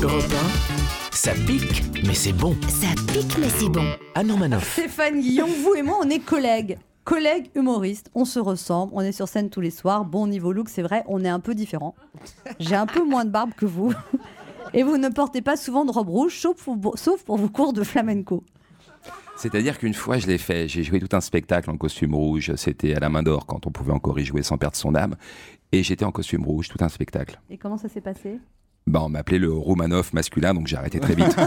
Europe 1, ça pique, mais c'est bon. Ça pique, mais c'est bon. Anne Romanoff. Stéphane Guillon, vous et moi, on est collègues. Collègues humoristes, on se ressemble, on est sur scène tous les soirs. Bon, niveau look, c'est vrai, on est un peu différents. J'ai un peu moins de barbe que vous. Et vous ne portez pas souvent de robe rouge, sauf pour, sauf pour vos cours de flamenco. C'est-à-dire qu'une fois, je l'ai fait. J'ai joué tout un spectacle en costume rouge. C'était à la main d'or quand on pouvait encore y jouer sans perdre son âme. Et j'étais en costume rouge, tout un spectacle. Et comment ça s'est passé? Bah, on m'appelait le Romanov masculin, donc j'ai arrêté très vite.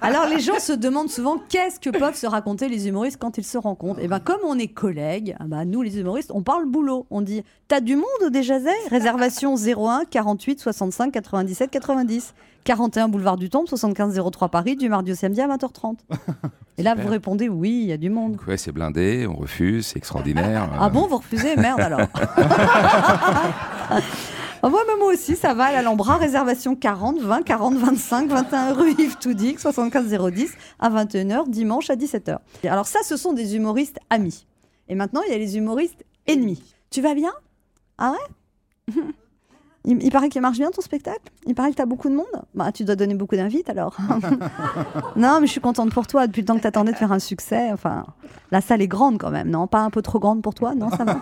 Alors les gens se demandent souvent qu'est-ce que peuvent se raconter les humoristes quand ils se rencontrent? Et ben comme on est collègues, ben, nous les humoristes, on parle boulot. On dit T'as du monde au Déjazet Réservation 01 48 65 97 90. 41 boulevard du Temple, 75 03 Paris, du mardi au samedi à 20h30. Et là, vous répondez oui, il y a du monde. ouais, c'est blindé, on refuse, c'est extraordinaire. Ah bon, vous refusez? Merde alors. Moi, mais moi aussi, ça va à l'Alhambra, réservation 40, 20, 40, 25, 21 rue Yves Toudic, 75 010, à 21h, dimanche à 17h. Alors ça, ce sont des humoristes amis. Et maintenant, il y a les humoristes ennemis. Tu vas bien? Ah ouais? Il, il paraît qu'il marche bien ton spectacle? Il paraît que tu as beaucoup de monde? Bah, tu dois donner beaucoup d'invites alors. non, mais je suis contente pour toi depuis le temps que tu attendais de faire un succès. Enfin, la salle est grande quand même, non? Pas un peu trop grande pour toi? Non, ça va?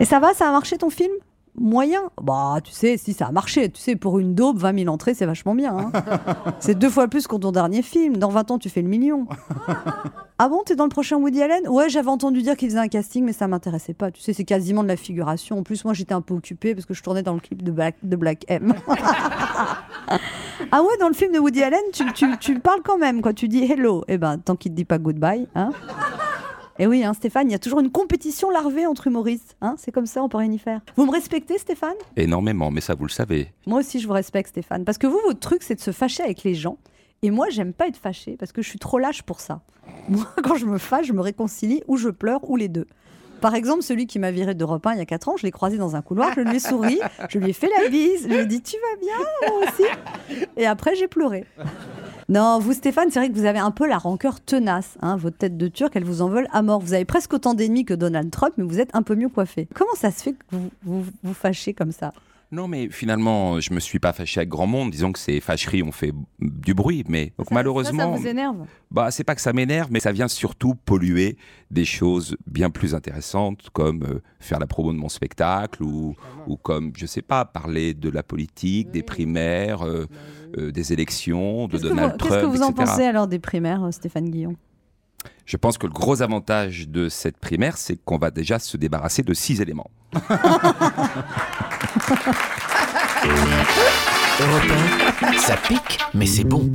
Et ça va Ça a marché ton film? Moyen Bah, tu sais, si ça a marché. Tu sais, pour une daube, 20 000 entrées, c'est vachement bien. hein. c'est deux fois plus que ton dernier film. Dans 20 ans, tu fais le million. Ah bon, t'es dans le prochain Woody Allen? Ouais, j'avais entendu dire qu'il faisait un casting, mais ça m'intéressait pas. Tu sais, c'est quasiment de la figuration. En plus, moi, j'étais un peu occupée parce que je tournais dans le clip de Black, de Black M. ah ouais, dans le film de Woody Allen, tu, tu, tu parles quand même, quoi. Tu dis hello. Eh ben, tant qu'il te dit pas goodbye, hein. Et oui, hein, Stéphane, il y a toujours une compétition larvée entre humoristes. Hein c'est comme ça, on peut rien y faire. Vous me respectez, Stéphane? Énormément, mais ça, vous le savez. Moi aussi, je vous respecte, Stéphane. Parce que vous, votre truc, c'est de se fâcher avec les gens. Et moi, j'aime pas être fâché parce que je suis trop lâche pour ça. Moi, quand je me fâche, je me réconcilie ou je pleure ou les deux. Par exemple, celui qui m'a viré d'Europe 1 il y a 4 ans, je l'ai croisé dans un couloir, je lui ai souri, je lui ai fait la bise, je lui ai dit Tu vas bien, moi aussi? Et après, j'ai pleuré. Non, vous, Stéphane, c'est vrai que vous avez un peu la rancœur tenace. Hein, votre tête de turc, elle vous en à mort. Vous avez presque autant d'ennemis que Donald Trump, mais vous êtes un peu mieux coiffé. Comment ça se fait que vous, vous fâchez comme ça? Non, mais finalement, je me suis pas fâché avec grand monde. Disons que ces fâcheries ont fait du bruit, mais donc Ça- malheureusement, Ça, ça vous énerve bah c'est pas que ça m'énerve, mais ça vient surtout polluer des choses bien plus intéressantes, comme euh, faire la promo de mon spectacle ou ou comme je sais pas parler de la politique, des primaires, euh, euh, des élections, de Donald vous, Trump, qu'est-ce que vous en pensez alors des primaires, Stéphane Guillon? Je pense que le gros avantage de cette primaire, c'est qu'on va déjà se débarrasser de six éléments. Europe 1, ça pique, mais c'est bon.